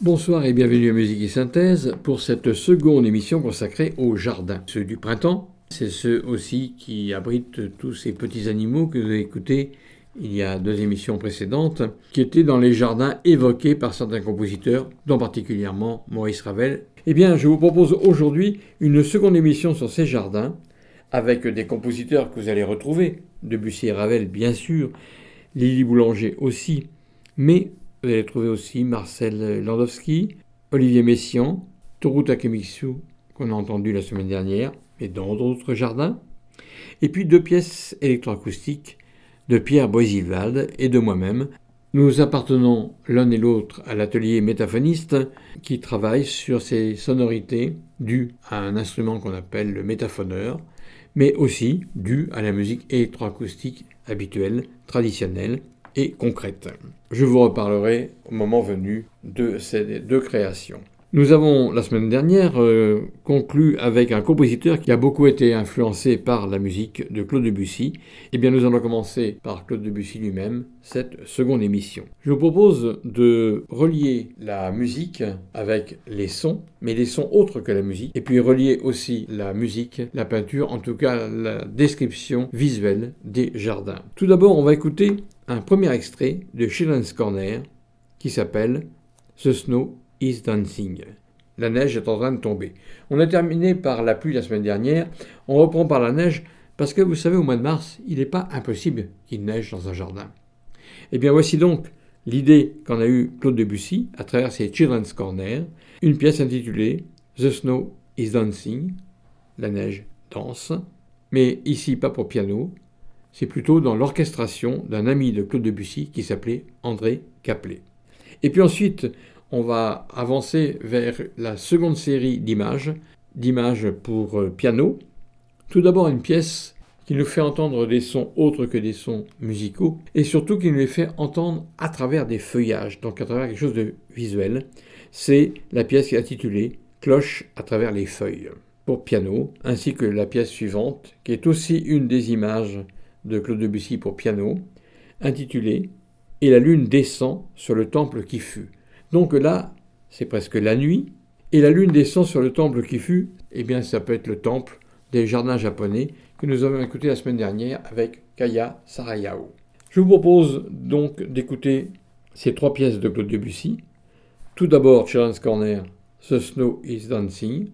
Bonsoir et bienvenue à Musique et Synthèse pour cette seconde émission consacrée au jardin. Ceux du printemps, c'est ceux aussi qui abritent tous ces petits animaux que vous avez écoutés il y a deux émissions précédentes, qui étaient dans les jardins évoqués par certains compositeurs, dont particulièrement Maurice Ravel. Eh bien, je vous propose aujourd'hui une seconde émission sur ces jardins, avec des compositeurs que vous allez retrouver, Debussy et Ravel bien sûr, Lily Boulanger aussi, mais vous allez trouver aussi Marcel Landowski, Olivier Messiaen, Toru Takemitsu, qu'on a entendu la semaine dernière, et dans d'autres jardins. Et puis deux pièces électroacoustiques de Pierre Boisilvald et de moi-même. Nous appartenons l'un et l'autre à l'atelier métaphoniste qui travaille sur ces sonorités dues à un instrument qu'on appelle le métaphoneur, mais aussi dues à la musique électroacoustique habituelle, traditionnelle, et concrète. Je vous reparlerai au moment venu de ces deux créations. Nous avons la semaine dernière euh, conclu avec un compositeur qui a beaucoup été influencé par la musique de Claude Debussy. Eh bien, nous allons commencer par Claude Debussy lui-même cette seconde émission. Je vous propose de relier la musique avec les sons, mais les sons autres que la musique, et puis relier aussi la musique, la peinture, en tout cas la description visuelle des jardins. Tout d'abord, on va écouter un premier extrait de Children's Corner qui s'appelle The Snow is Dancing. La neige est en train de tomber. On a terminé par la pluie la semaine dernière, on reprend par la neige parce que vous savez, au mois de mars, il n'est pas impossible qu'il neige dans un jardin. Eh bien, voici donc l'idée qu'en a eue Claude Debussy à travers ses Children's Corner, une pièce intitulée The Snow is Dancing, la neige danse, mais ici pas pour piano, c'est plutôt dans l'orchestration d'un ami de Claude Debussy qui s'appelait André Caplet. Et puis ensuite, on va avancer vers la seconde série d'images, d'images pour euh, piano. Tout d'abord une pièce qui nous fait entendre des sons autres que des sons musicaux, et surtout qui nous les fait entendre à travers des feuillages, donc à travers quelque chose de visuel. C'est la pièce qui est intitulée Cloche à travers les feuilles pour piano, ainsi que la pièce suivante, qui est aussi une des images de Claude Debussy pour piano, intitulé Et la lune descend sur le temple qui fut. Donc là, c'est presque la nuit, et la lune descend sur le temple qui fut, eh bien ça peut être le temple des jardins japonais que nous avons écouté la semaine dernière avec Kaya Sarayao. Je vous propose donc d'écouter ces trois pièces de Claude Debussy. Tout d'abord, Children's Corner, The Snow is Dancing,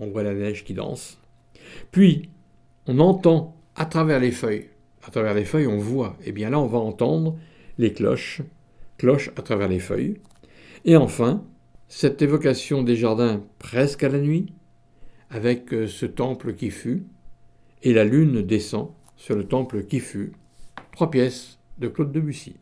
on voit la neige qui danse. Puis, on entend à travers les feuilles à travers les feuilles, on voit. Eh bien là, on va entendre les cloches, cloches à travers les feuilles. Et enfin, cette évocation des jardins presque à la nuit, avec euh, ce temple qui fut, et la lune descend sur le temple qui fut. Trois pièces de Claude Debussy.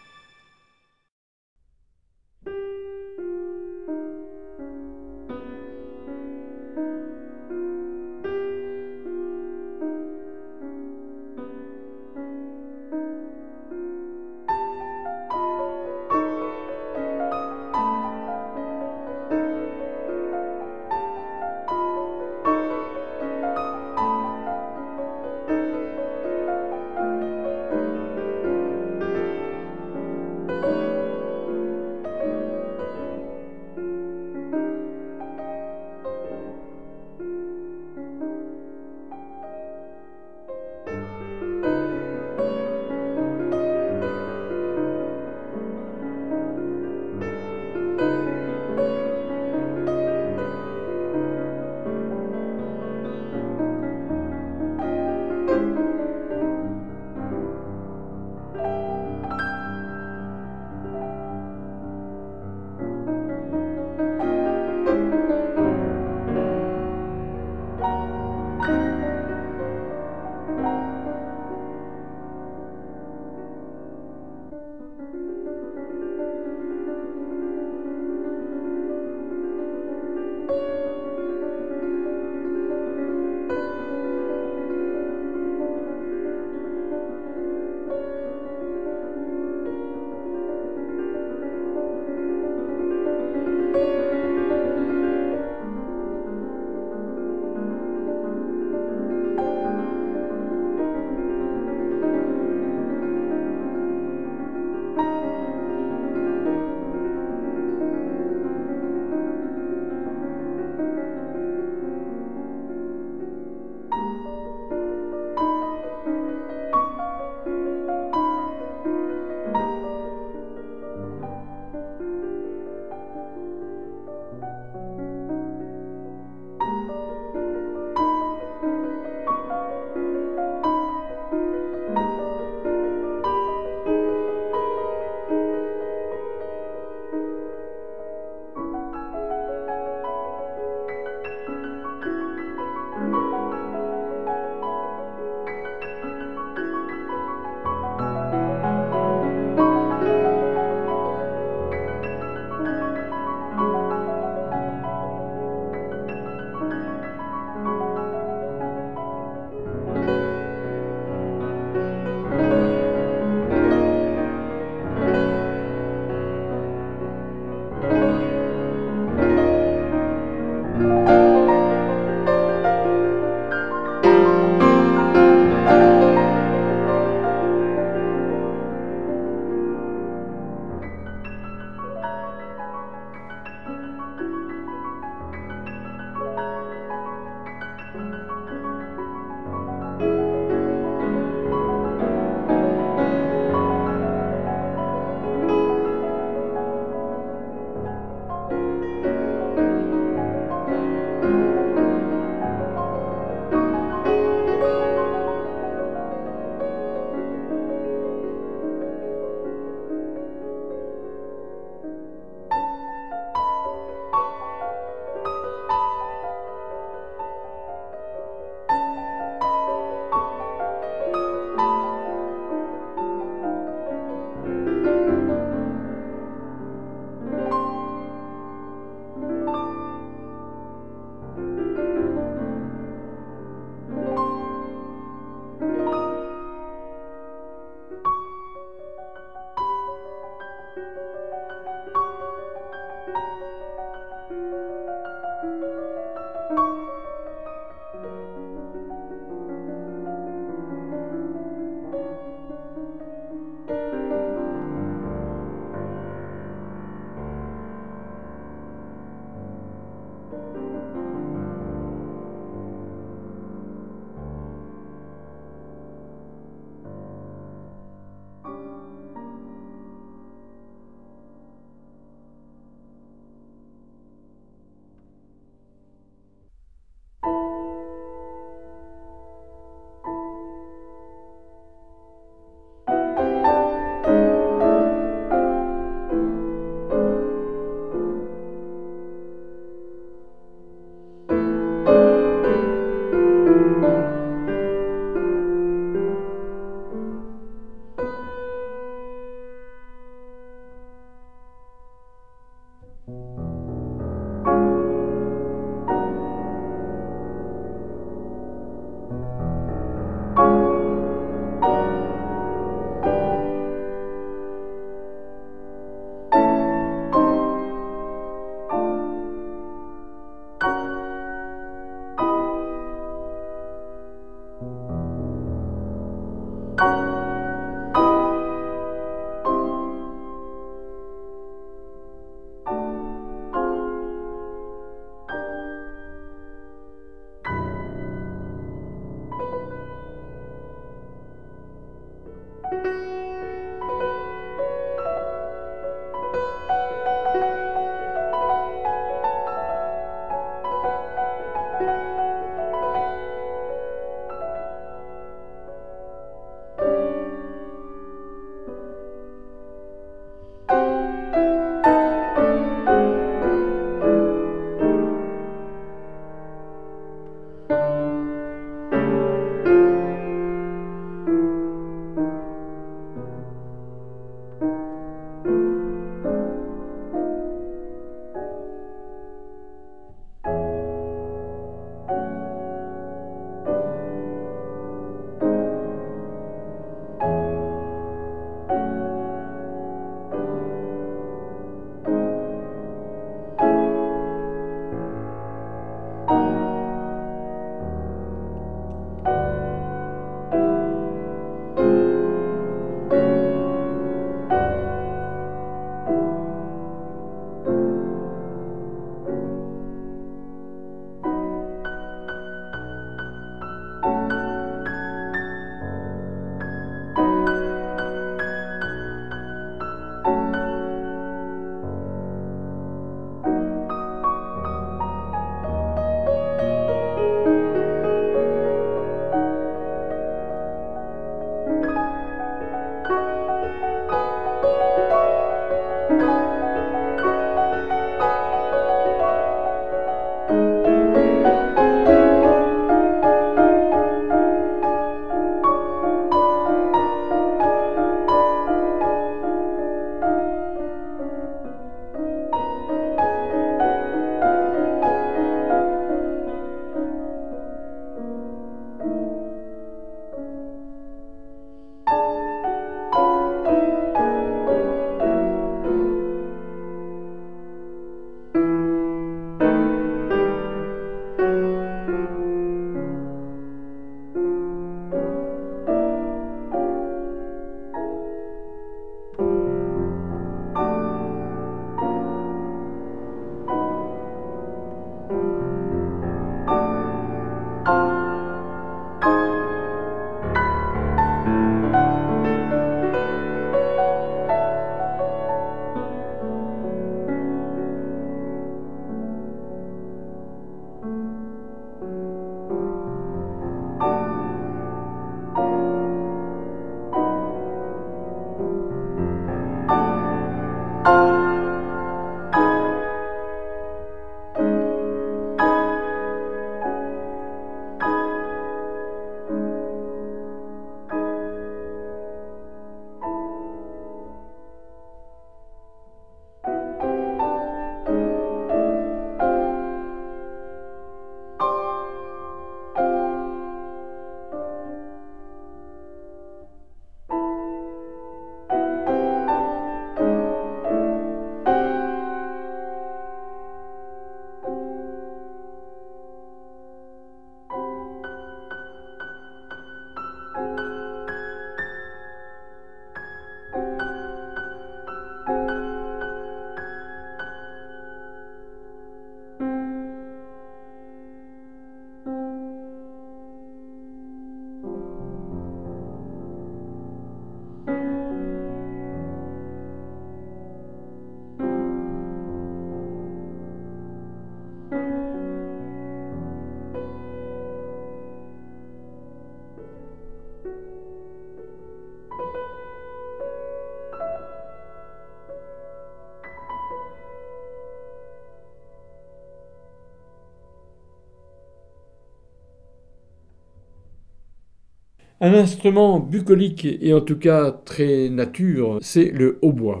Un instrument bucolique et en tout cas très nature, c'est le hautbois.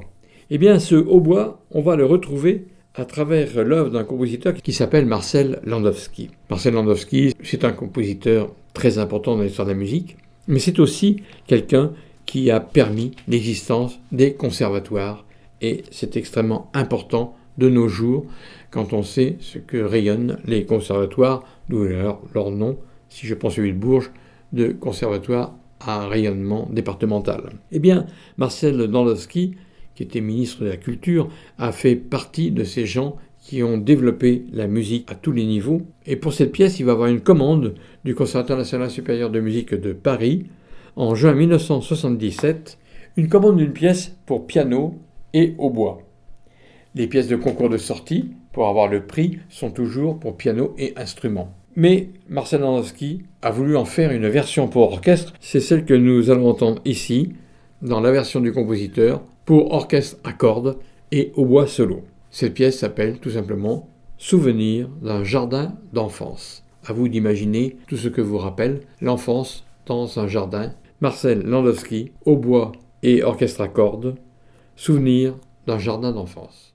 Eh bien, ce hautbois, on va le retrouver à travers l'œuvre d'un compositeur qui s'appelle Marcel Landowski. Marcel Landowski, c'est un compositeur très important dans l'histoire de la musique, mais c'est aussi quelqu'un qui a permis l'existence des conservatoires, et c'est extrêmement important de nos jours quand on sait ce que rayonnent les conservatoires, d'où leur, leur nom, si je prends celui de Bourges, de conservatoire à rayonnement départemental. Eh bien, Marcel Landowski qui était ministre de la Culture, a fait partie de ces gens qui ont développé la musique à tous les niveaux. Et pour cette pièce, il va avoir une commande du Conservatoire national supérieur de musique de Paris en juin 1977, une commande d'une pièce pour piano et hautbois. Les pièces de concours de sortie, pour avoir le prix, sont toujours pour piano et instruments. Mais Marcel Landowski a voulu en faire une version pour orchestre, c'est celle que nous allons entendre ici, dans la version du compositeur, pour orchestre à cordes et au bois solo. Cette pièce s'appelle tout simplement Souvenir d'un jardin d'enfance. À vous d'imaginer tout ce que vous rappelle l'enfance dans un jardin. Marcel Landowski, au bois et orchestre à cordes, Souvenir d'un jardin d'enfance.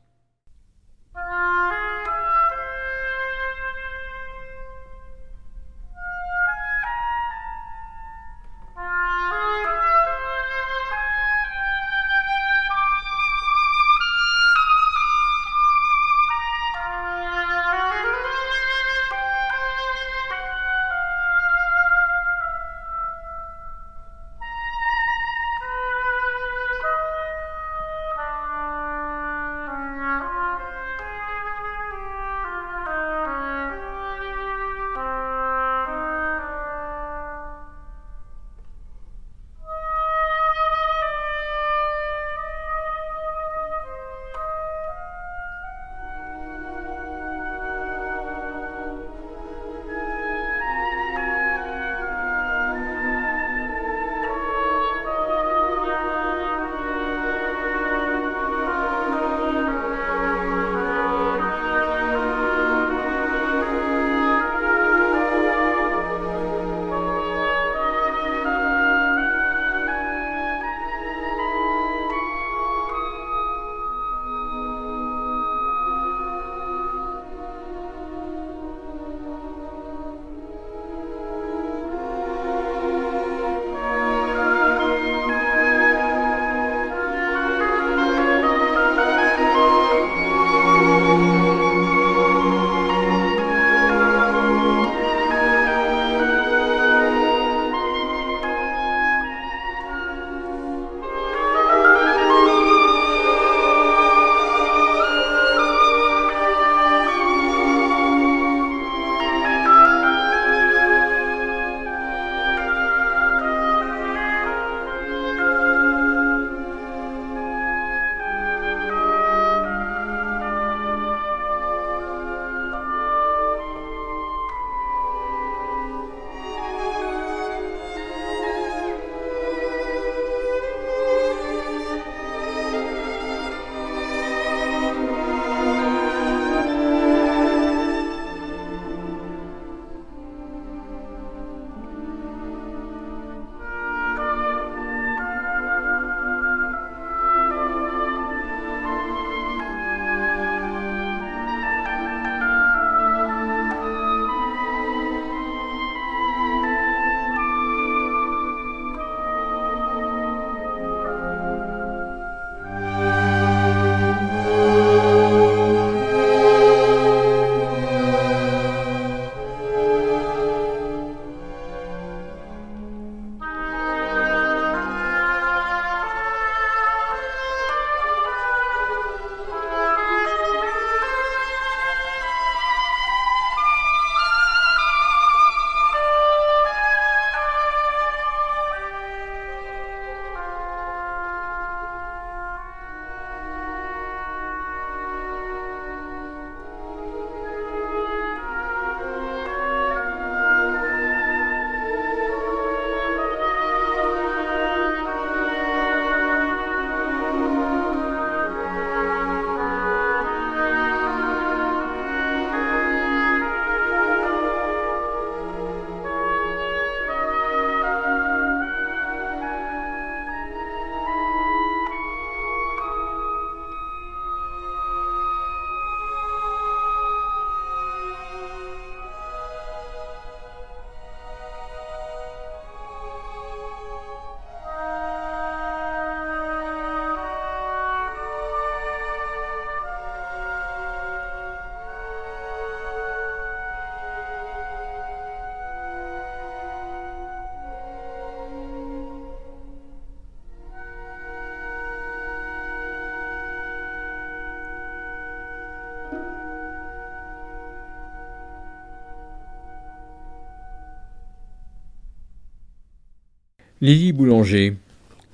Lily Boulanger.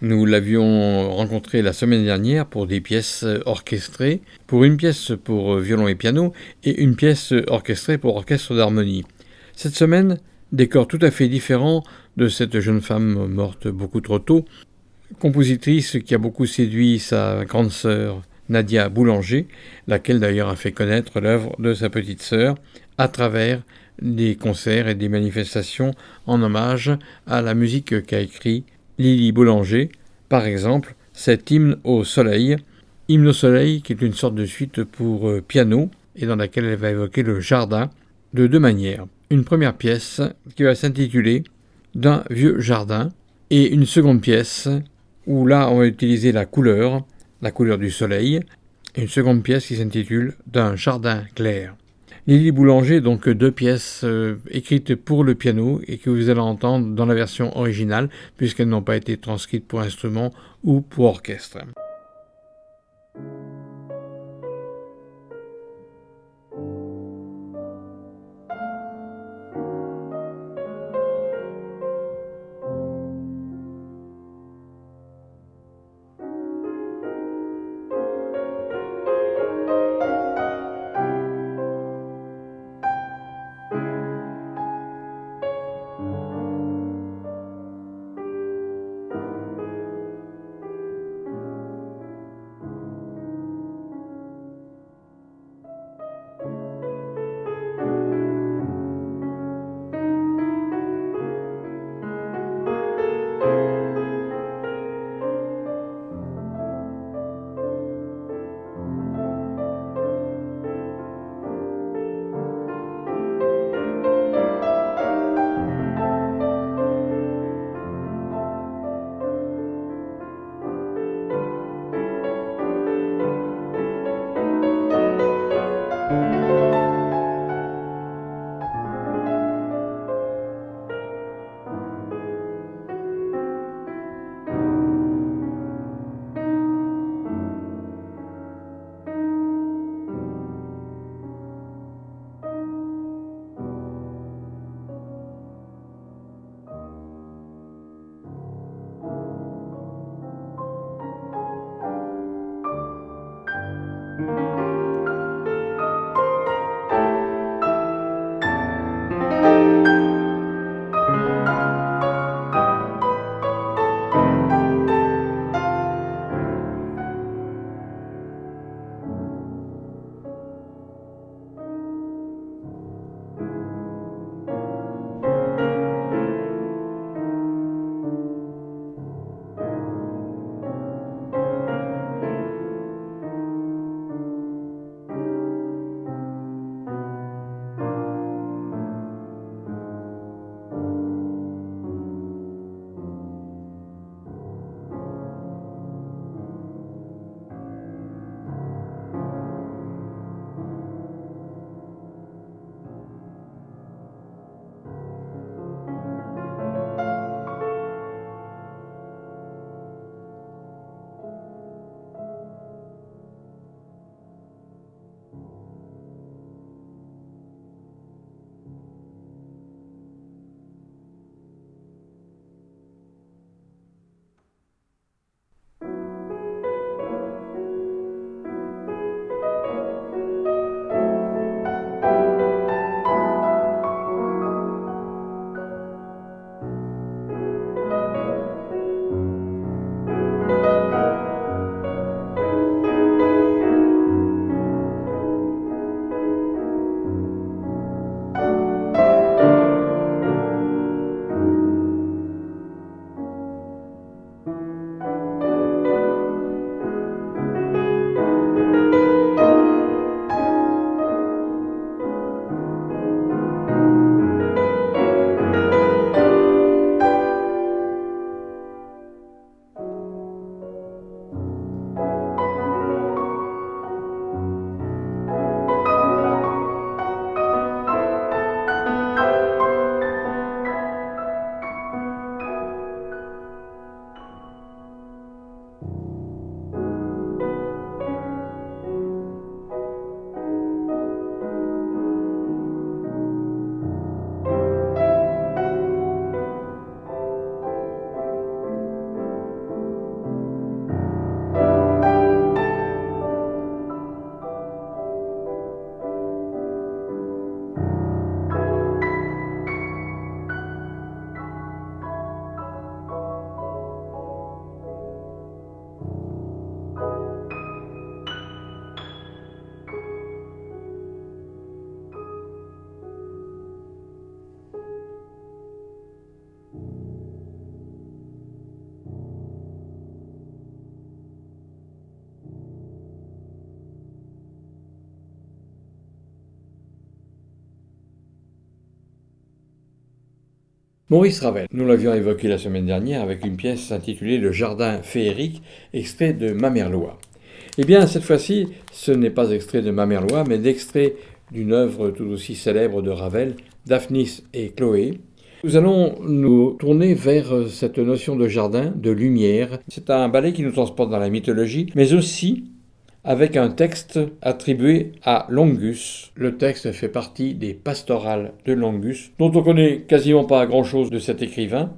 Nous l'avions rencontrée la semaine dernière pour des pièces orchestrées, pour une pièce pour violon et piano et une pièce orchestrée pour orchestre d'harmonie. Cette semaine, décor tout à fait différent de cette jeune femme morte beaucoup trop tôt, compositrice qui a beaucoup séduit sa grande sœur Nadia Boulanger, laquelle d'ailleurs a fait connaître l'œuvre de sa petite sœur à travers des concerts et des manifestations en hommage à la musique qu'a écrit Lily Boulanger, par exemple cet hymne au soleil, hymne au soleil qui est une sorte de suite pour euh, piano et dans laquelle elle va évoquer le jardin de deux manières. Une première pièce qui va s'intituler D'un vieux jardin et une seconde pièce où là on va utiliser la couleur, la couleur du soleil, et une seconde pièce qui s'intitule D'un jardin clair. Lily Boulanger, donc deux pièces euh, écrites pour le piano et que vous allez entendre dans la version originale, puisqu'elles n'ont pas été transcrites pour instrument ou pour orchestre. Maurice Ravel, nous l'avions évoqué la semaine dernière avec une pièce intitulée Le Jardin féerique, extrait de Mamerlois. Eh bien, cette fois-ci, ce n'est pas extrait de Mamerlois, mais d'extrait d'une œuvre tout aussi célèbre de Ravel, Daphnis et Chloé. Nous allons nous tourner vers cette notion de jardin, de lumière. C'est un ballet qui nous transporte dans la mythologie, mais aussi avec un texte attribué à Longus. Le texte fait partie des pastorales de Longus, dont on connaît quasiment pas grand-chose de cet écrivain,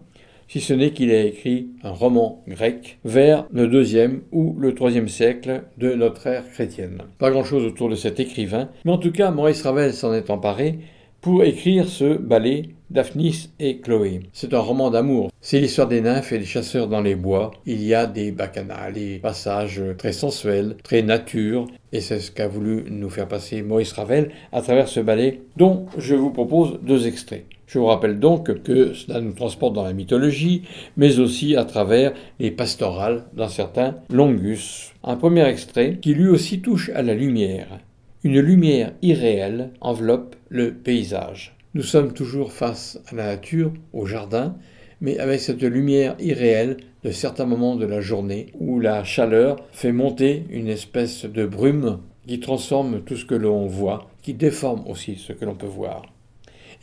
si ce n'est qu'il a écrit un roman grec vers le deuxième ou le troisième siècle de notre ère chrétienne. Pas grand-chose autour de cet écrivain, mais en tout cas Maurice Ravel s'en est emparé pour écrire ce ballet Daphnis et Chloé. C'est un roman d'amour. C'est l'histoire des nymphes et des chasseurs dans les bois. Il y a des bacchanales, des passages très sensuels, très nature, et c'est ce qu'a voulu nous faire passer Maurice Ravel à travers ce ballet dont je vous propose deux extraits. Je vous rappelle donc que cela nous transporte dans la mythologie, mais aussi à travers les pastorales d'un certain Longus. Un premier extrait qui lui aussi touche à la lumière. Une lumière irréelle enveloppe le paysage. Nous sommes toujours face à la nature, au jardin, mais avec cette lumière irréelle de certains moments de la journée où la chaleur fait monter une espèce de brume qui transforme tout ce que l'on voit, qui déforme aussi ce que l'on peut voir.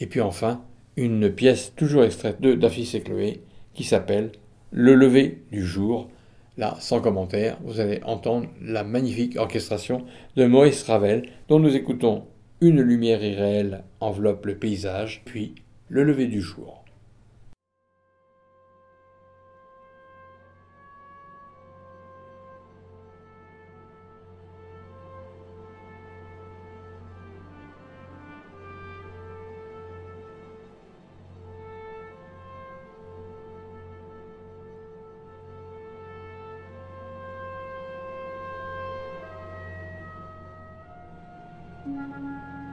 Et puis enfin, une pièce toujours extraite de Daphis et Chloé qui s'appelle Le lever du jour. Là, sans commentaire, vous allez entendre la magnifique orchestration de Maurice Ravel dont nous écoutons une lumière irréelle enveloppe le paysage, puis le lever du jour. うん。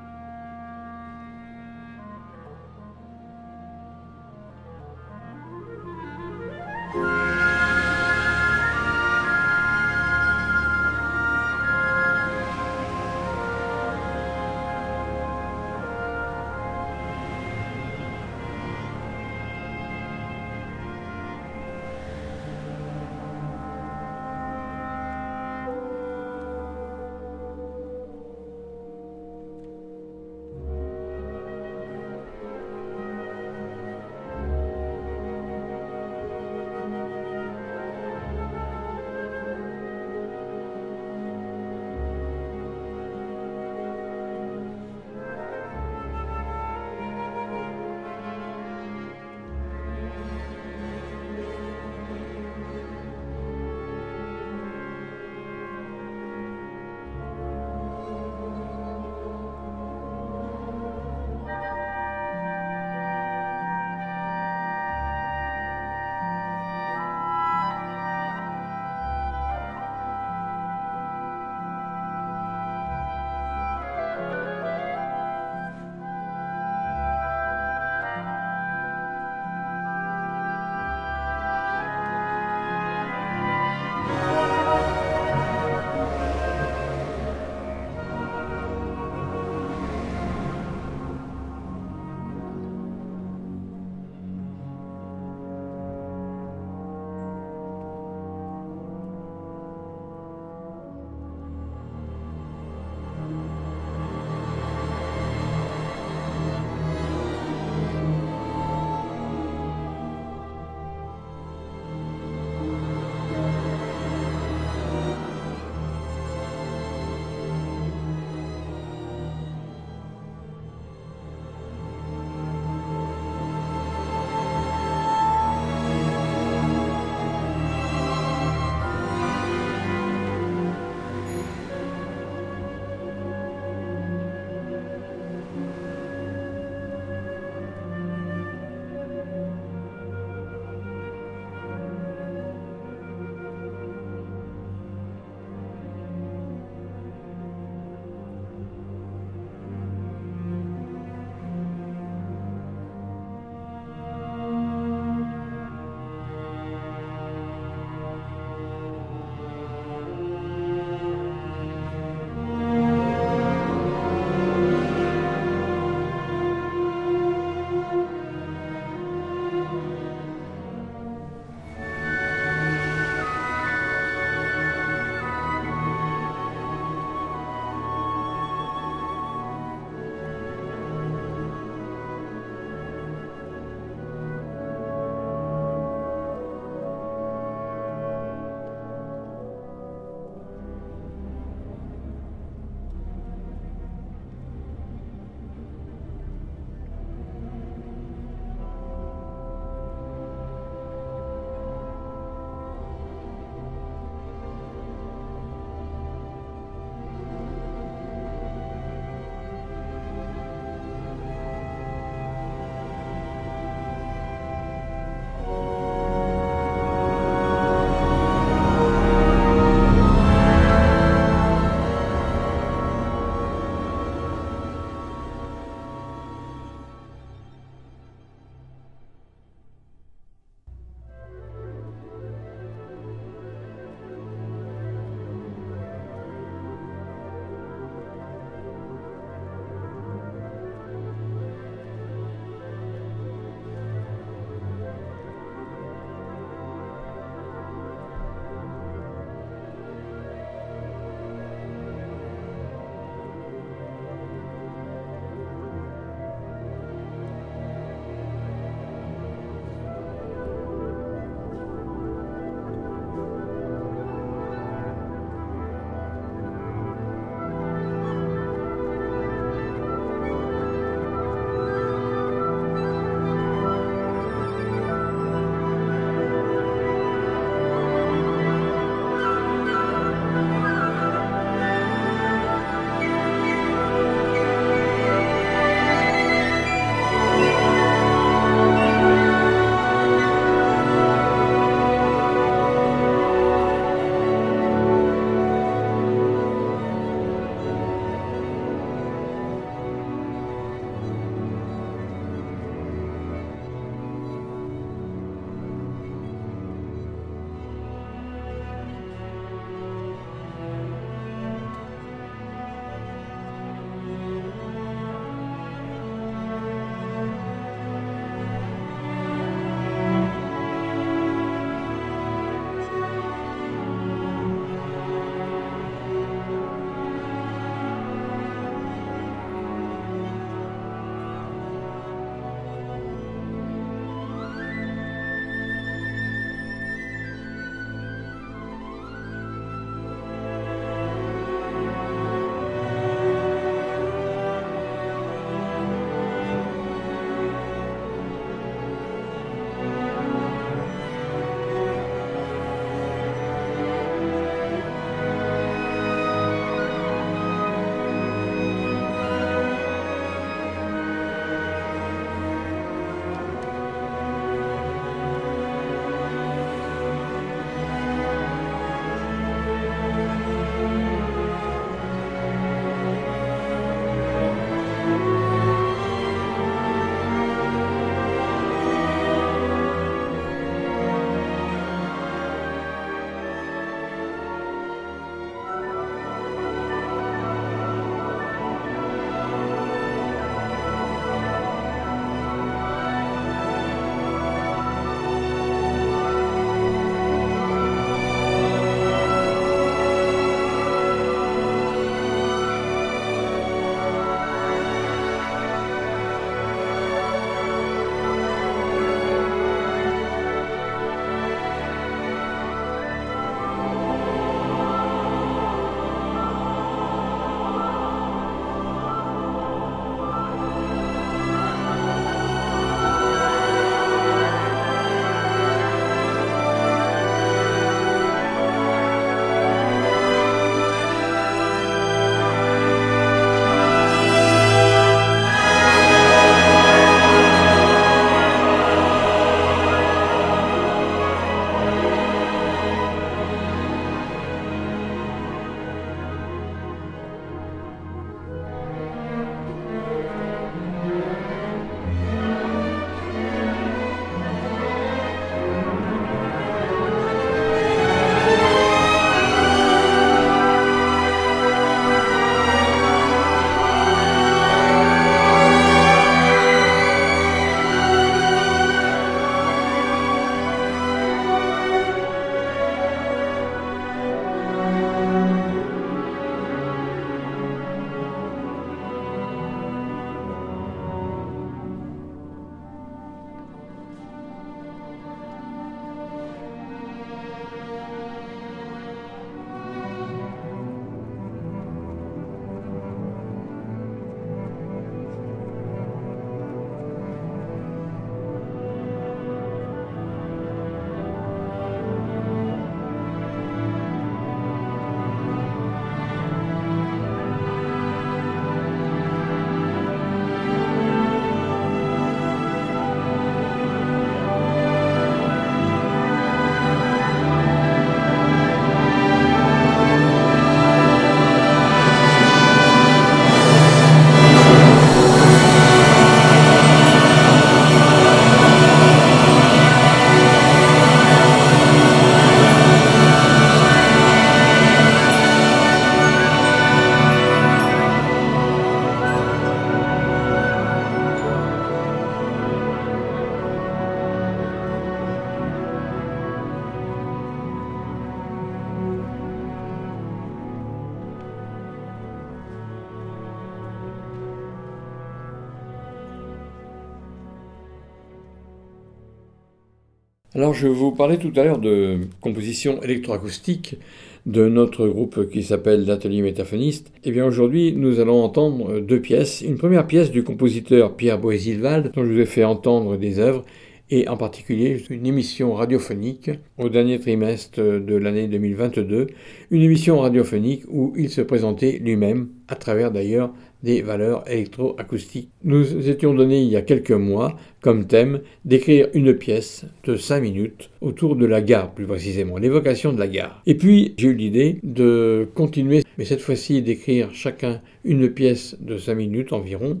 Alors je vous parlais tout à l'heure de composition électroacoustique de notre groupe qui s'appelle l'Atelier Métaphoniste. Et eh bien aujourd'hui, nous allons entendre deux pièces. Une première pièce du compositeur Pierre Boisilval, dont je vous ai fait entendre des œuvres, et en particulier une émission radiophonique au dernier trimestre de l'année 2022, une émission radiophonique où il se présentait lui-même, à travers d'ailleurs des valeurs électroacoustiques. Nous étions donnés il y a quelques mois comme thème d'écrire une pièce de 5 minutes autour de la gare, plus précisément, l'évocation de la gare. Et puis j'ai eu l'idée de continuer, mais cette fois-ci d'écrire chacun une pièce de 5 minutes environ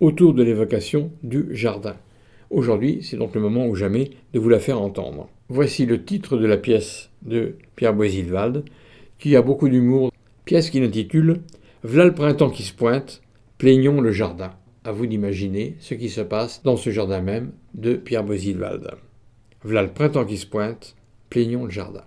autour de l'évocation du jardin. Aujourd'hui, c'est donc le moment ou jamais de vous la faire entendre. Voici le titre de la pièce de Pierre Boisilvalde, qui a beaucoup d'humour, pièce qui l'intitule V'là le printemps qui se pointe, plaignons le jardin. À vous d'imaginer ce qui se passe dans ce jardin même de Pierre Boisilvalde. V'là le printemps qui se pointe, plaignons le jardin.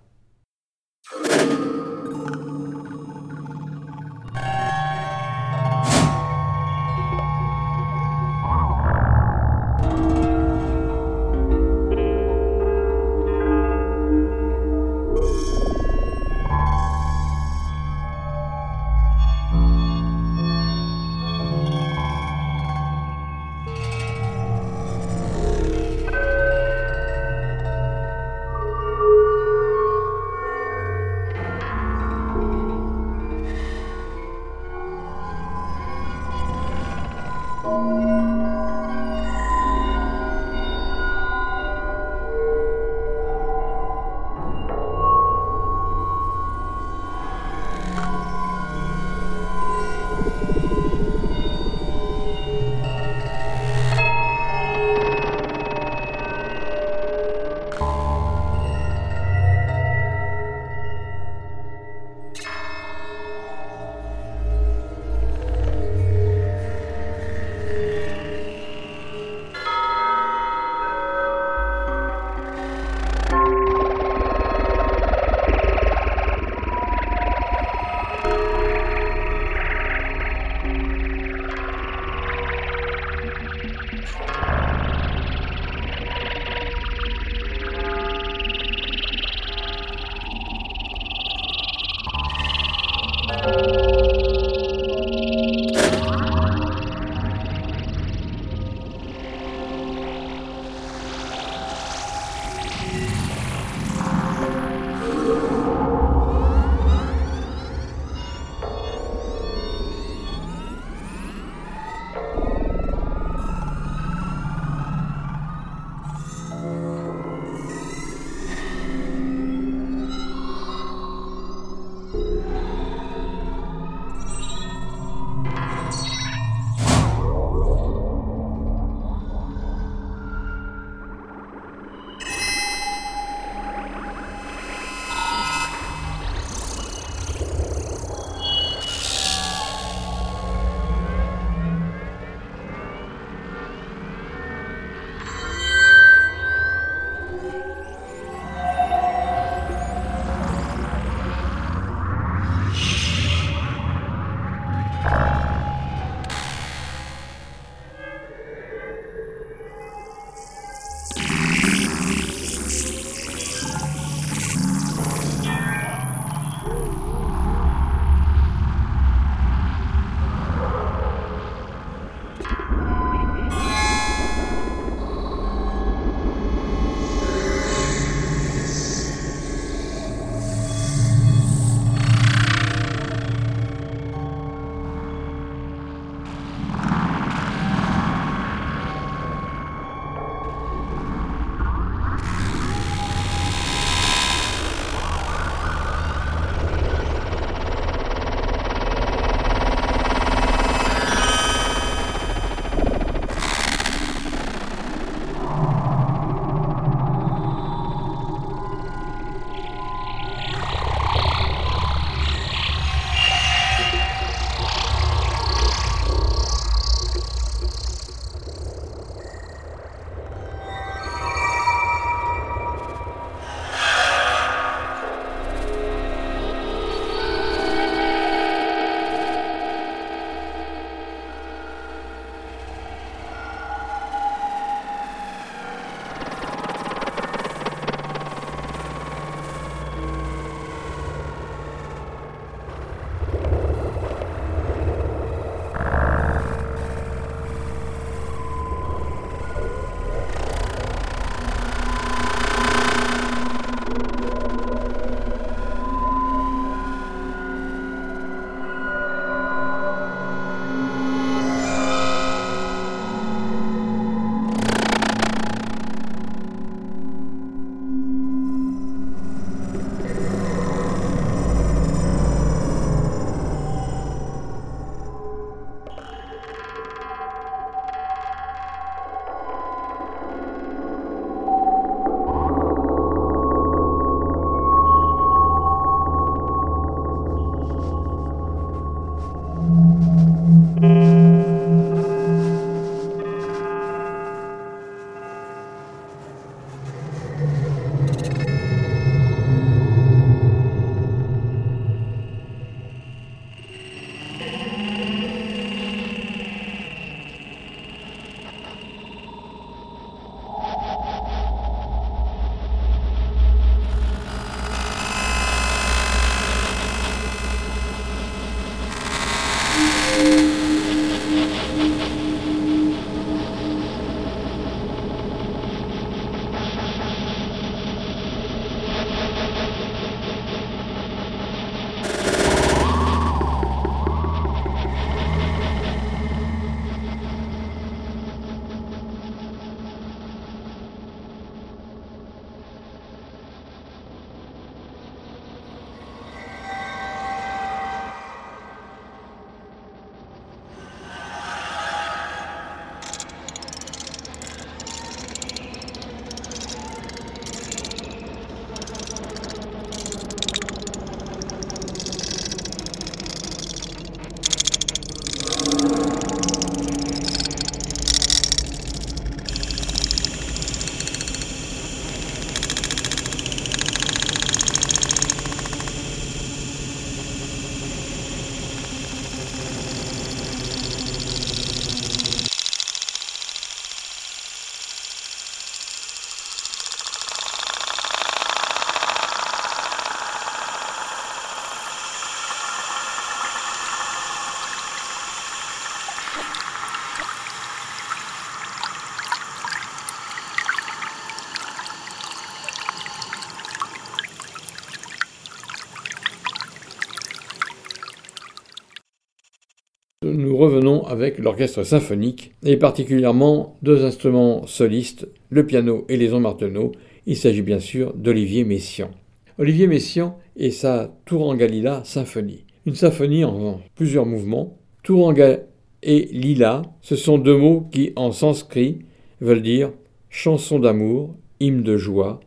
revenons avec l'orchestre symphonique, et particulièrement deux instruments solistes, le piano et les ondes marteneaux. Il s'agit bien sûr d'Olivier Messiaen. Olivier Messiaen et sa Tourangalila symphonie. Une symphonie en plusieurs mouvements. Touranga et lila, ce sont deux mots qui, en sanskrit, veulent dire chanson d'amour, hymne de joie,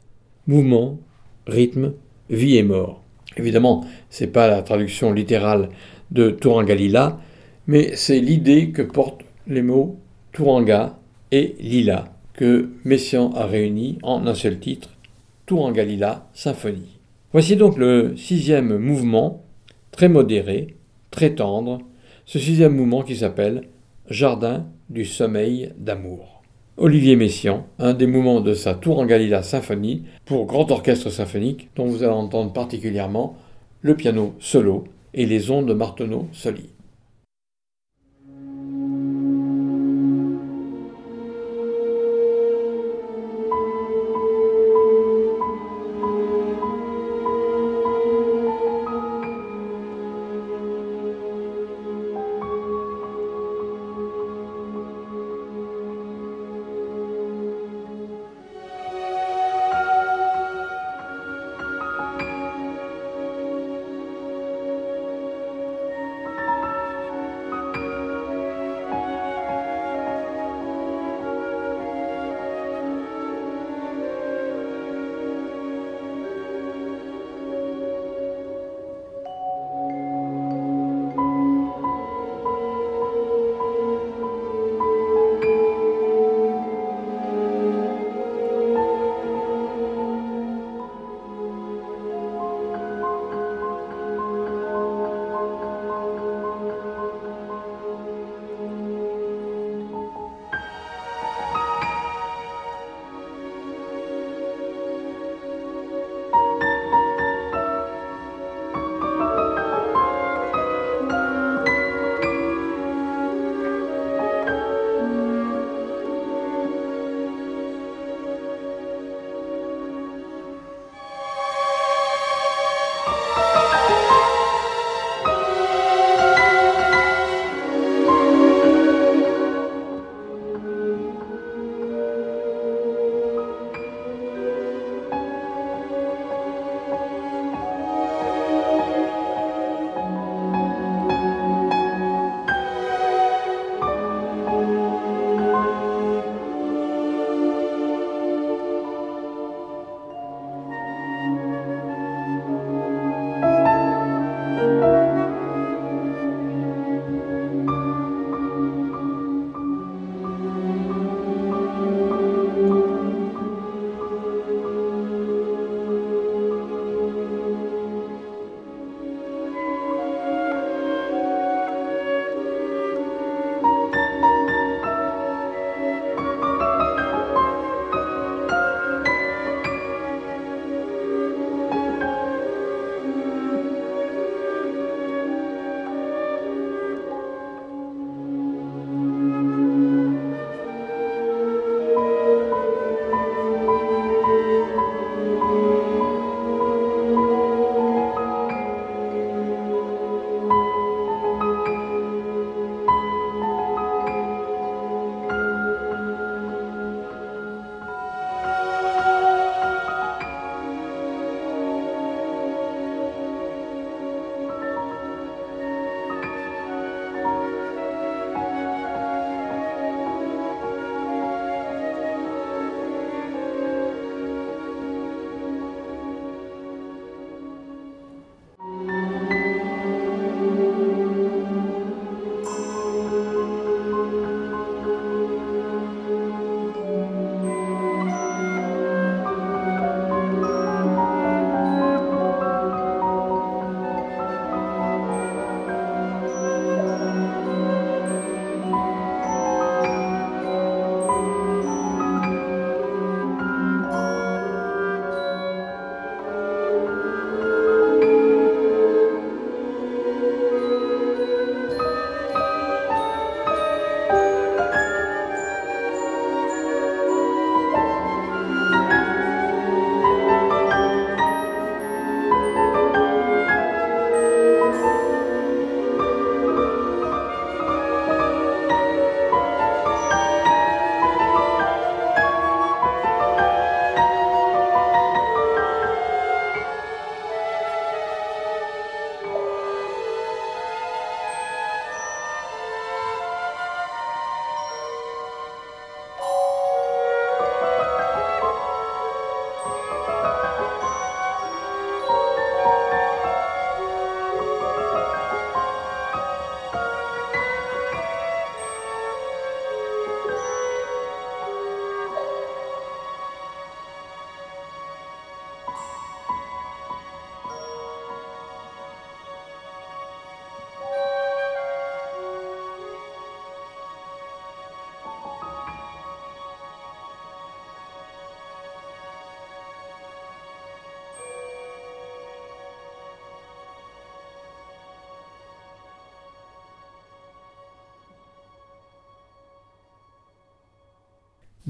mouvement, rythme, vie et mort. Évidemment, ce n'est pas la traduction littérale de Tourangalila, mais c'est l'idée que portent les mots Touranga et Lila, que Messiaen a réunis en un seul titre, Tourangalila Symphonie. Voici donc le sixième mouvement, très modéré, très tendre, ce sixième mouvement qui s'appelle Jardin du sommeil d'amour. Olivier Messiaen, un des mouvements de sa Tourangalila Symphonie pour grand orchestre symphonique dont vous allez entendre particulièrement le piano solo et les ondes Marteneau solides.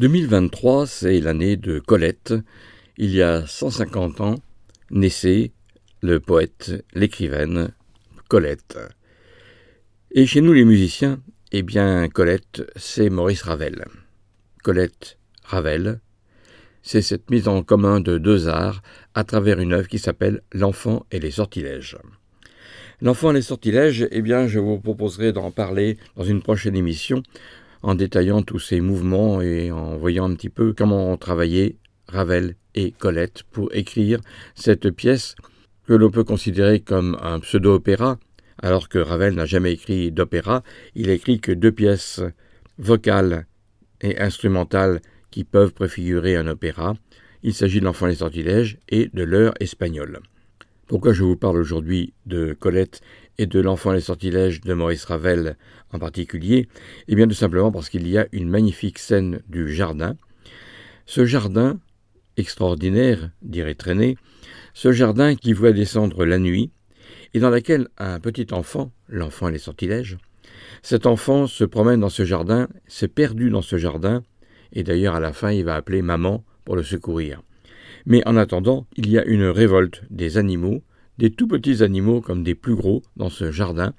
2023, c'est l'année de Colette. Il y a 150 ans, naissait le poète, l'écrivaine Colette. Et chez nous les musiciens, eh bien Colette, c'est Maurice Ravel. Colette Ravel, c'est cette mise en commun de deux arts à travers une œuvre qui s'appelle L'enfant et les sortilèges. L'enfant et les sortilèges, eh bien, je vous proposerai d'en parler dans une prochaine émission en détaillant tous ces mouvements et en voyant un petit peu comment ont travaillé Ravel et Colette pour écrire cette pièce que l'on peut considérer comme un pseudo-opéra, alors que Ravel n'a jamais écrit d'opéra, il écrit que deux pièces vocales et instrumentales qui peuvent préfigurer un opéra. Il s'agit de l'enfant les sortilèges et de l'heure espagnole. Pourquoi je vous parle aujourd'hui de Colette et de l'enfant et les sortilèges de Maurice Ravel en particulier Eh bien tout simplement parce qu'il y a une magnifique scène du jardin. Ce jardin, extraordinaire, dirait Traîné, ce jardin qui voit descendre la nuit, et dans laquelle un petit enfant, l'enfant et les sortilèges, cet enfant se promène dans ce jardin, s'est perdu dans ce jardin, et d'ailleurs à la fin il va appeler maman pour le secourir. Mais en attendant, il y a une révolte des animaux, des tout petits animaux comme des plus gros dans ce jardin.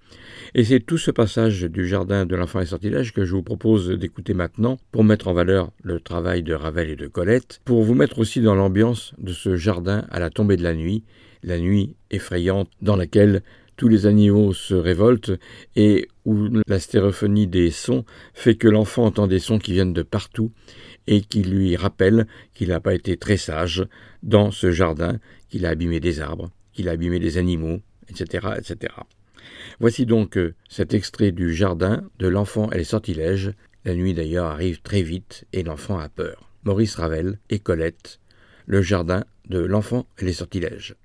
Et c'est tout ce passage du jardin de l'enfant et sortilège que je vous propose d'écouter maintenant pour mettre en valeur le travail de Ravel et de Colette, pour vous mettre aussi dans l'ambiance de ce jardin à la tombée de la nuit, la nuit effrayante dans laquelle tous les animaux se révoltent et où la stéréophonie des sons fait que l'enfant entend des sons qui viennent de partout et qui lui rappellent qu'il n'a pas été très sage dans ce jardin, qu'il a abîmé des arbres, qu'il a abîmé des animaux, etc., etc. Voici donc euh, cet extrait du jardin de l'enfant et les sortilèges. La nuit d'ailleurs arrive très vite et l'enfant a peur. Maurice Ravel et Colette, le jardin de l'enfant et les sortilèges.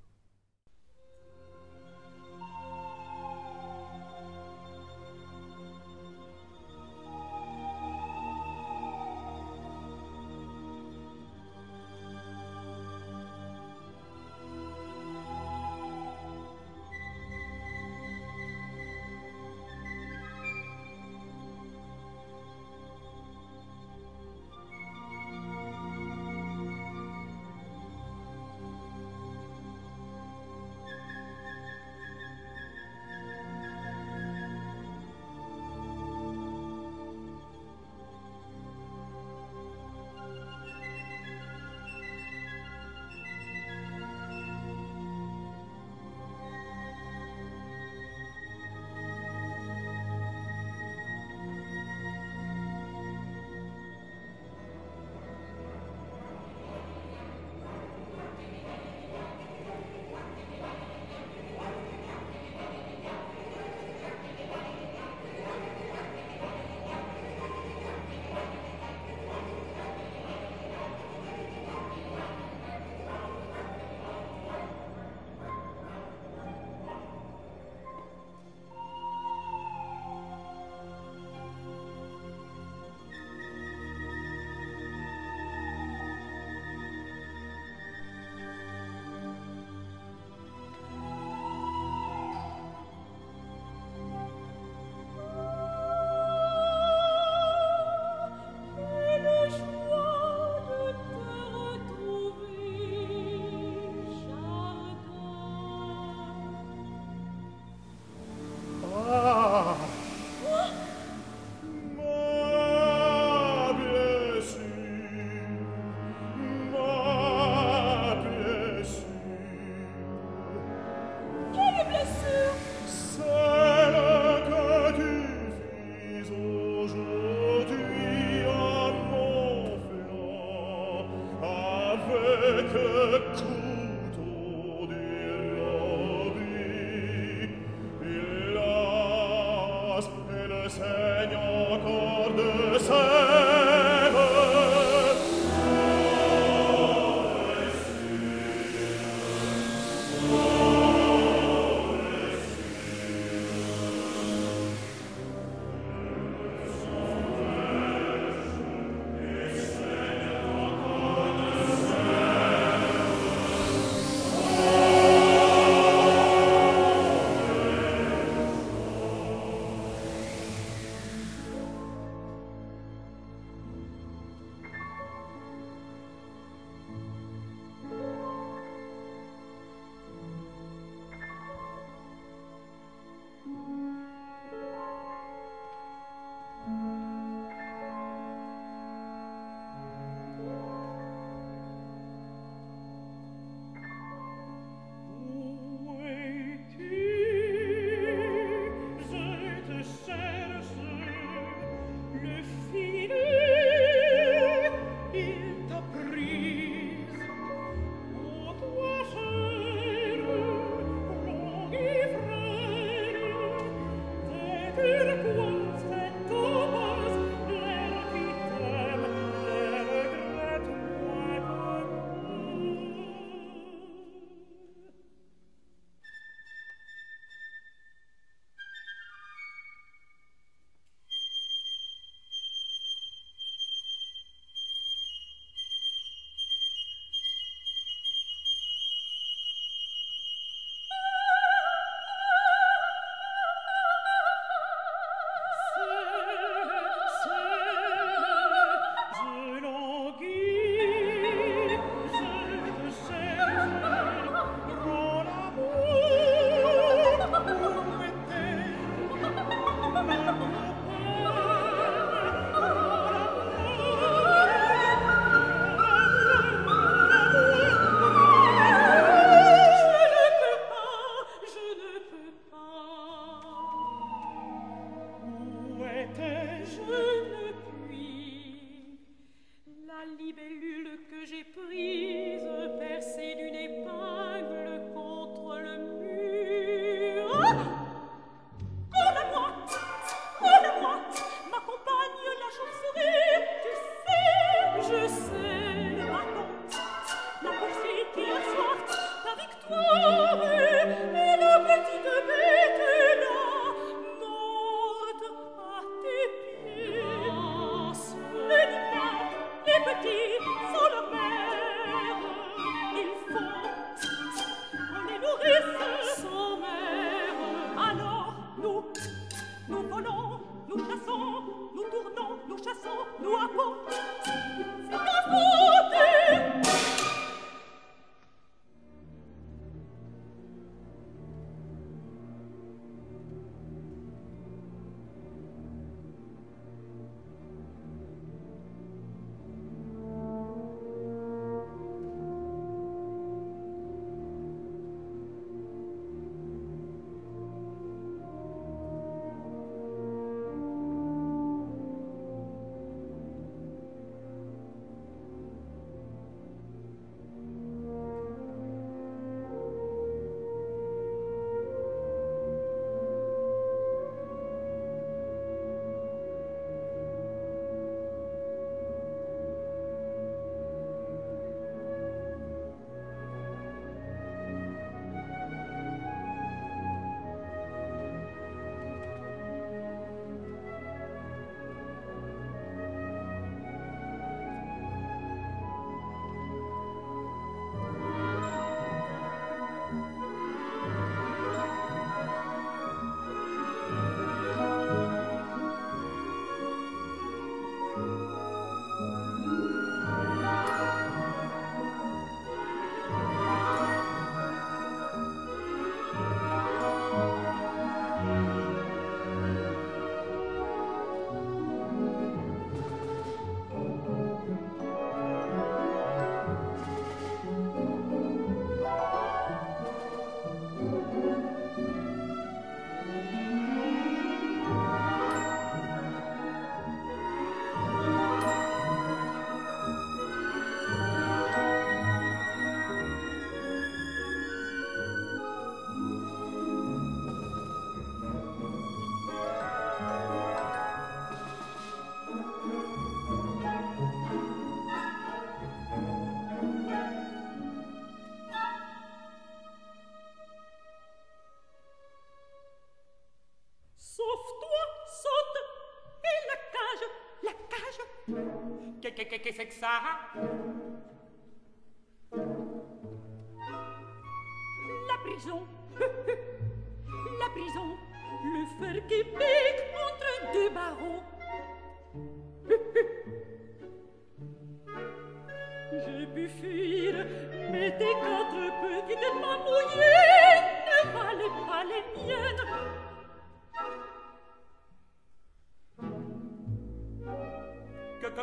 Qu'est-ce que c'est que ça La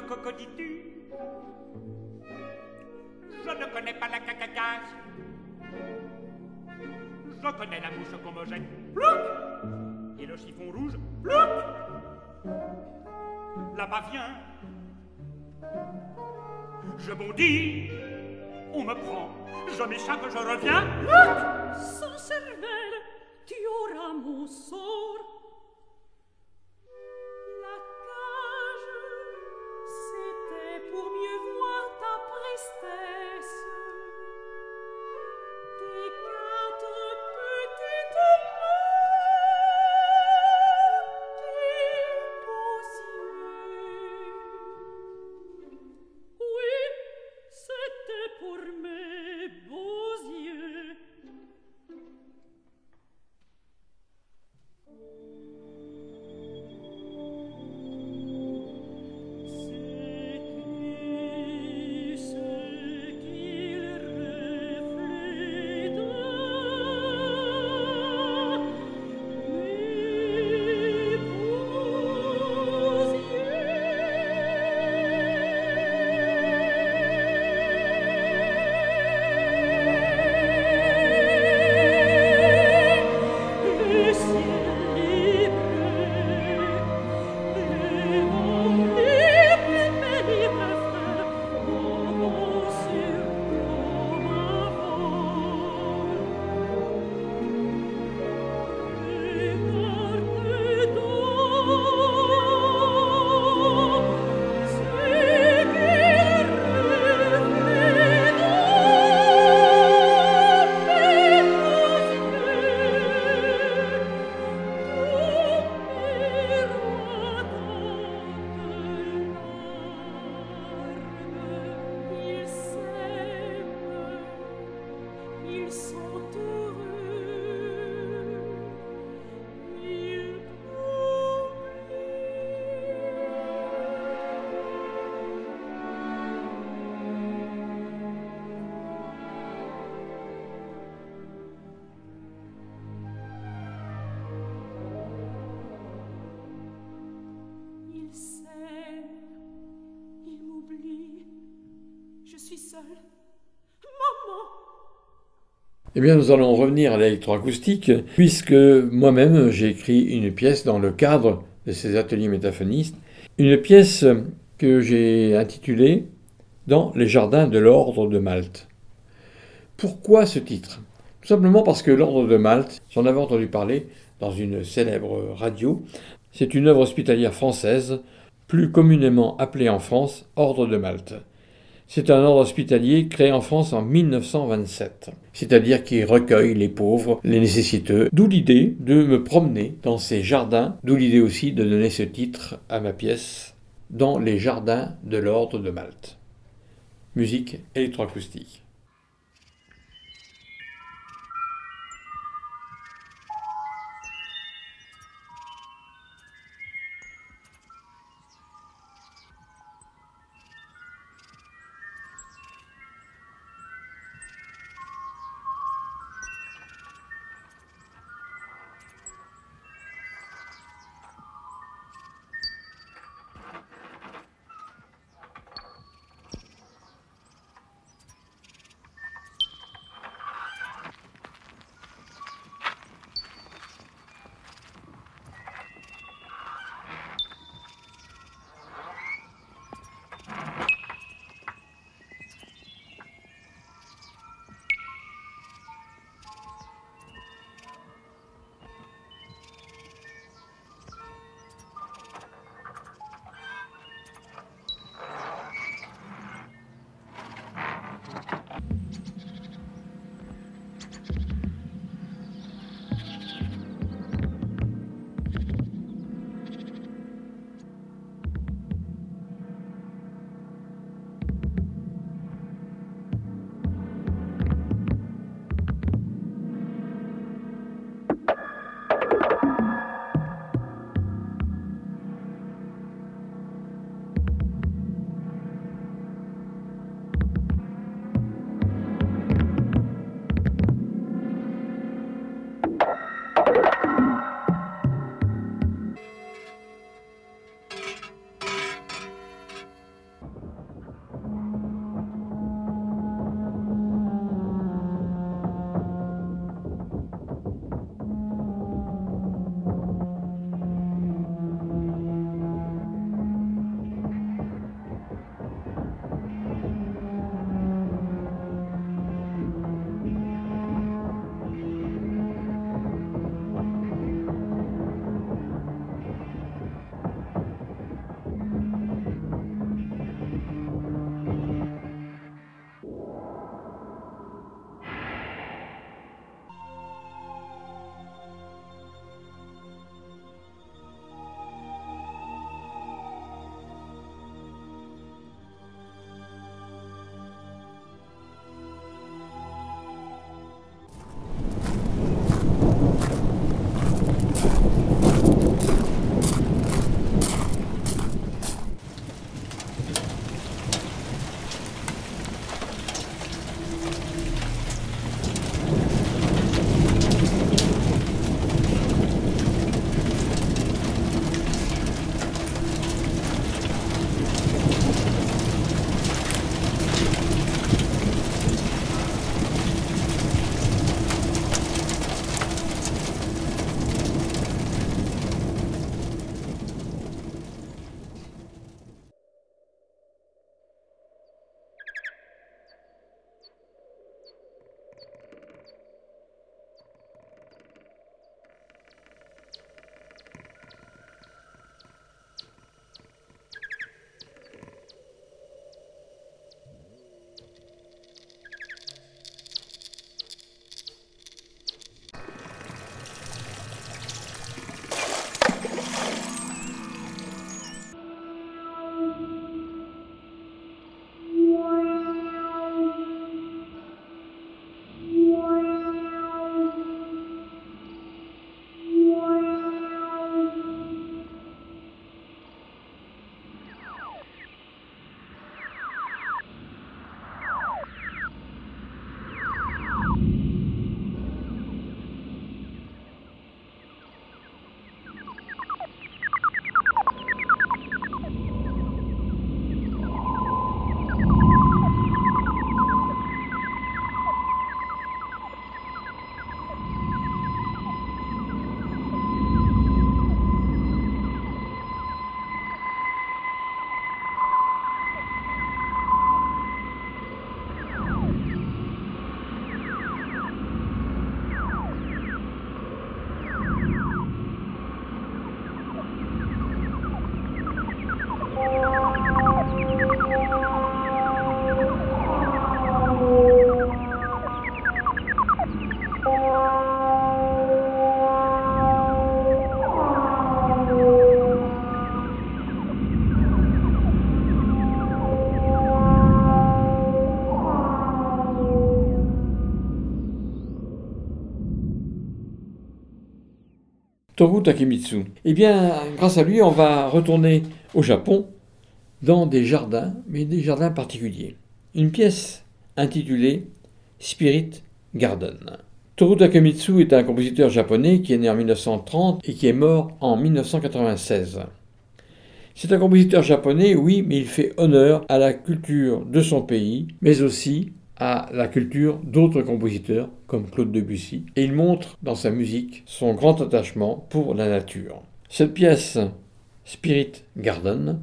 Que dis-tu? Je ne connais pas la cacacasse. Je connais la mouche qu'on Et le chiffon rouge. Plouc Là-bas, viens. Je bondis, on me prend, je m'échappe, je reviens. Sans cervelle, tu auras mon sort. Eh bien, nous allons revenir à l'électroacoustique, puisque moi-même j'ai écrit une pièce dans le cadre de ces ateliers métaphonistes, une pièce que j'ai intitulée Dans les jardins de l'ordre de Malte. Pourquoi ce titre? Tout simplement parce que l'ordre de Malte, j'en avais entendu parler dans une célèbre radio, c'est une œuvre hospitalière française, plus communément appelée en France Ordre de Malte. C'est un ordre hospitalier créé en France en 1927, c'est-à-dire qui recueille les pauvres, les nécessiteux, d'où l'idée de me promener dans ces jardins, d'où l'idée aussi de donner ce titre à ma pièce, Dans les jardins de l'ordre de Malte. Musique électroacoustique. Toru Takemitsu. Eh bien, grâce à lui, on va retourner au Japon dans des jardins, mais des jardins particuliers. Une pièce intitulée Spirit Garden. Toru Takemitsu est un compositeur japonais qui est né en 1930 et qui est mort en 1996. C'est un compositeur japonais, oui, mais il fait honneur à la culture de son pays, mais aussi à la culture d'autres compositeurs comme Claude Debussy, et il montre dans sa musique son grand attachement pour la nature. Cette pièce, Spirit Garden,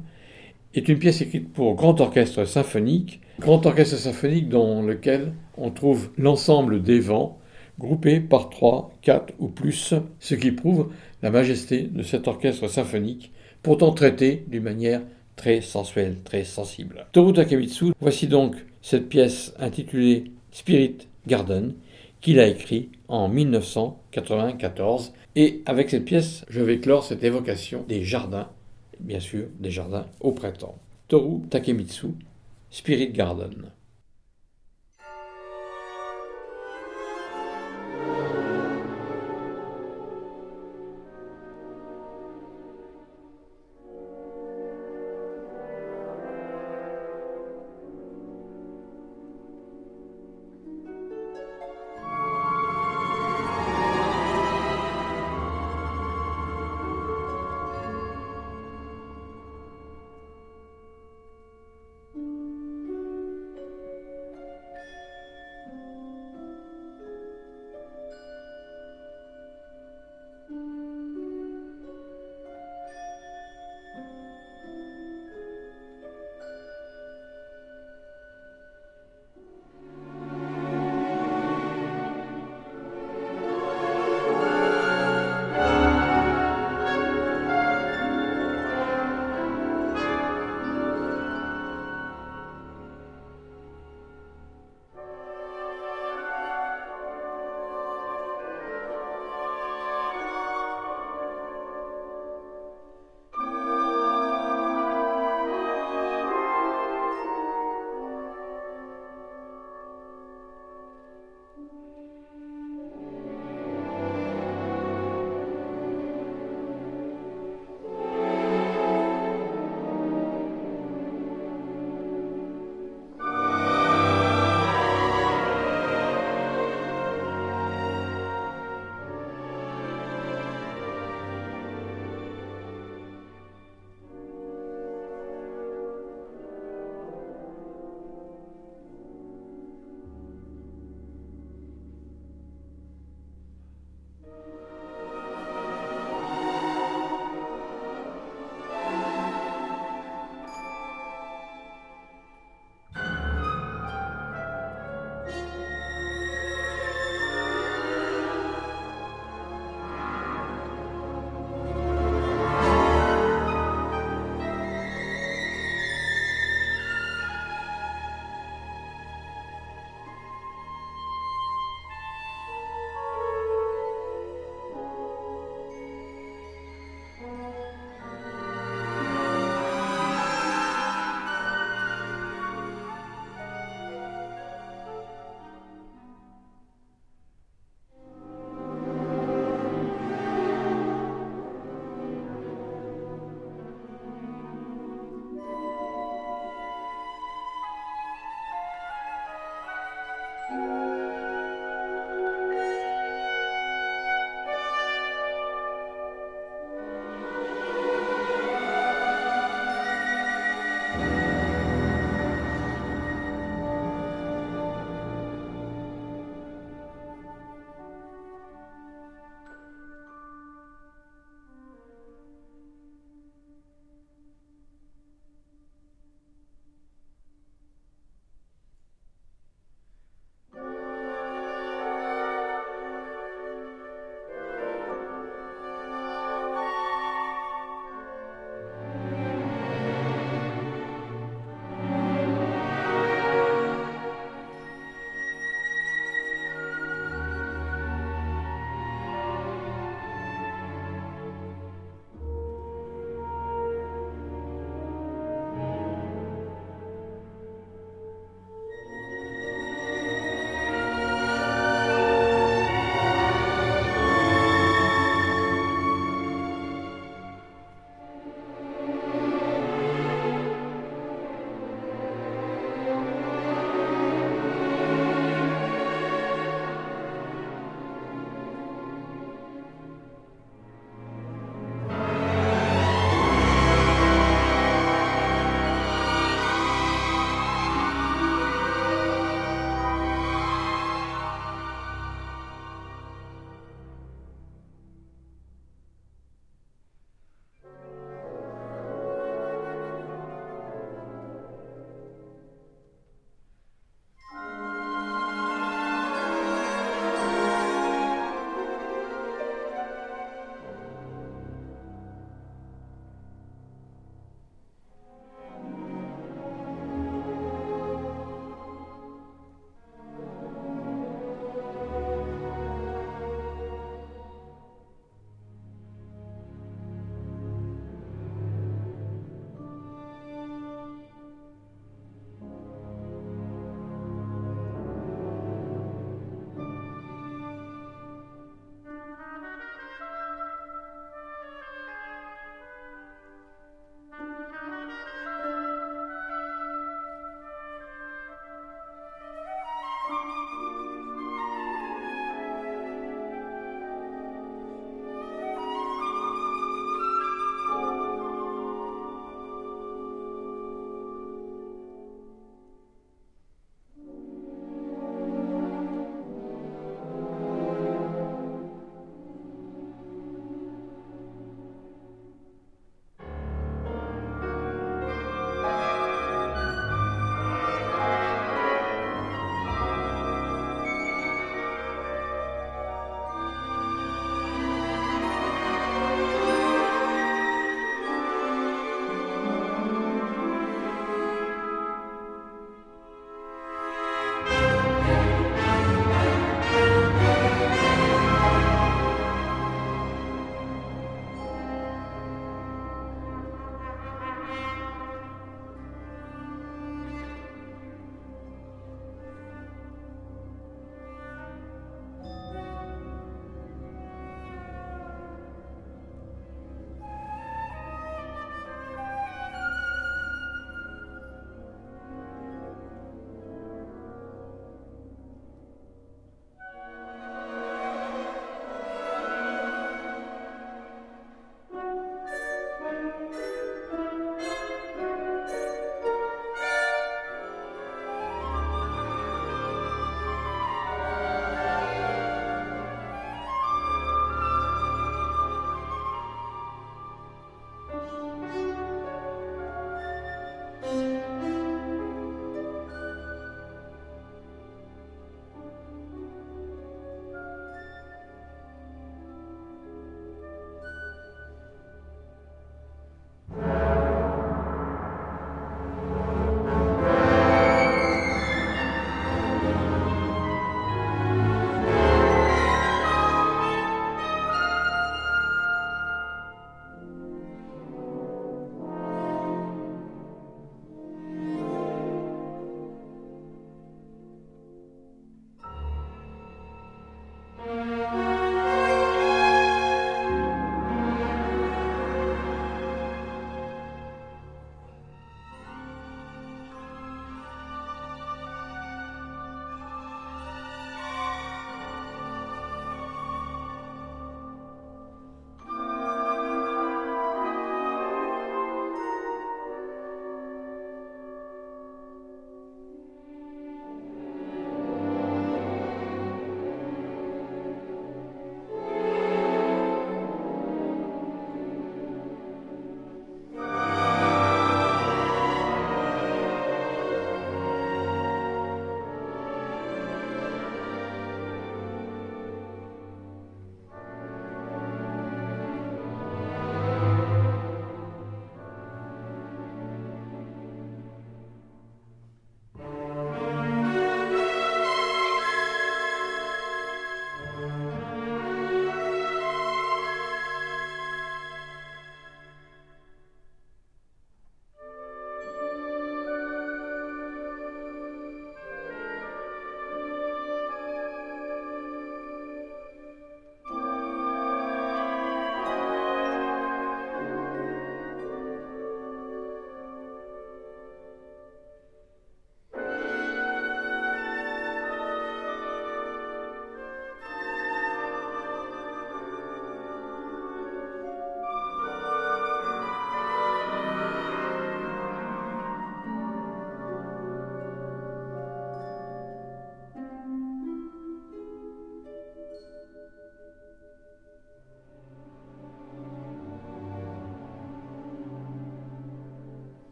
est une pièce écrite pour grand orchestre symphonique, grand orchestre symphonique dans lequel on trouve l'ensemble des vents groupés par trois, quatre ou plus, ce qui prouve la majesté de cet orchestre symphonique pourtant traité d'une manière très sensuelle, très sensible. Toru Takemitsu, voici donc cette pièce intitulée Spirit Garden qu'il a écrit en 1994. Et avec cette pièce, je vais clore cette évocation des jardins, bien sûr, des jardins au printemps. Toru Takemitsu, Spirit Garden.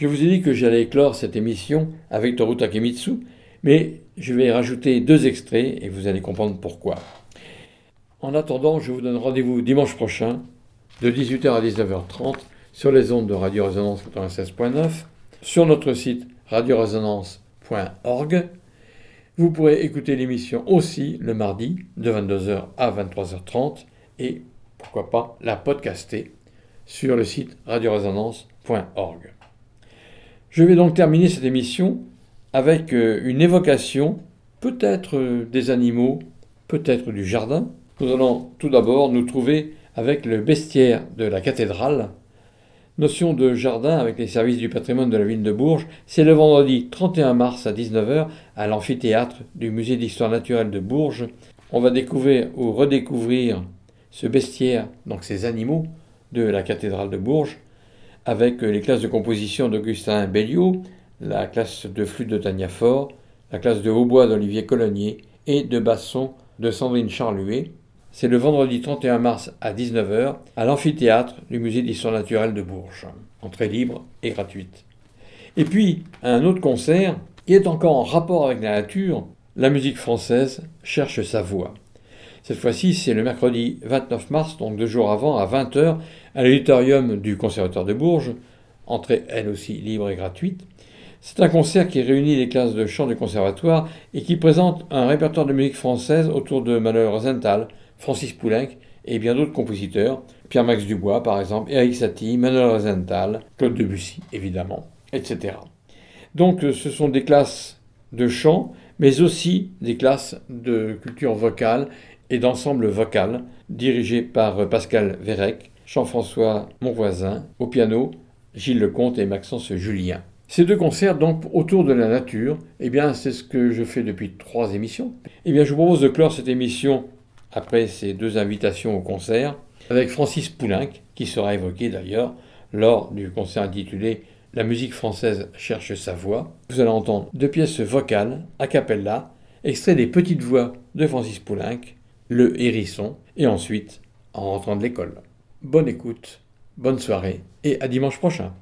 Je vous ai dit que j'allais éclore cette émission avec Toru Takemitsu, mais je vais rajouter deux extraits et vous allez comprendre pourquoi. En attendant, je vous donne rendez-vous dimanche prochain de 18h à 19h30 sur les ondes de Radio Résonance 96.9, sur notre site radioresonance.org. Vous pourrez écouter l'émission aussi le mardi de 22h à 23h30 et pourquoi pas la podcaster sur le site radioresonance.org. Je vais donc terminer cette émission avec euh, une évocation peut-être euh, des animaux, peut-être du jardin. Nous allons tout d'abord nous trouver avec le bestiaire de la cathédrale. Notion de jardin avec les services du patrimoine de la ville de Bourges, c'est le vendredi 31 mars à 19h à l'amphithéâtre du musée d'histoire naturelle de Bourges. On va découvrir ou redécouvrir ce bestiaire, donc ces animaux de la cathédrale de Bourges, avec les classes de composition d'Augustin Belliot, la classe de flûte de Tania Fort, la classe de hautbois d'Olivier Colonnier et de basson de Sandrine Charluet. C'est le vendredi 31 mars à 19h à l'amphithéâtre du musée d'histoire naturelle de Bourges. Entrée libre et gratuite. Et puis, un autre concert qui est encore en rapport avec la nature, la musique française cherche sa voix. Cette fois-ci, c'est le mercredi 29 mars, donc deux jours avant, à 20h, à l'auditorium du Conservatoire de Bourges, entrée elle aussi libre et gratuite. C'est un concert qui réunit les classes de chant du conservatoire et qui présente un répertoire de musique française autour de Manuel Rosenthal, Francis Poulenc et bien d'autres compositeurs, Pierre-Max Dubois par exemple, Eric Satie, Manuel Rosenthal, Claude Debussy évidemment, etc. Donc ce sont des classes de chant, mais aussi des classes de culture vocale et d'ensemble vocal, dirigées par Pascal Vérec, Jean-François Monvoisin, au piano, Gilles Lecomte et Maxence Julien. Ces deux concerts, donc, autour de la nature, eh bien, c'est ce que je fais depuis trois émissions. Eh bien, je vous propose de clore cette émission, après ces deux invitations au concert, avec Francis Poulenc, qui sera évoqué d'ailleurs lors du concert intitulé La musique française cherche sa voix. Vous allez entendre deux pièces vocales, a cappella, extrait des petites voix de Francis Poulenc, Le Hérisson, et ensuite en rentrant de l'école. Bonne écoute, bonne soirée, et à dimanche prochain.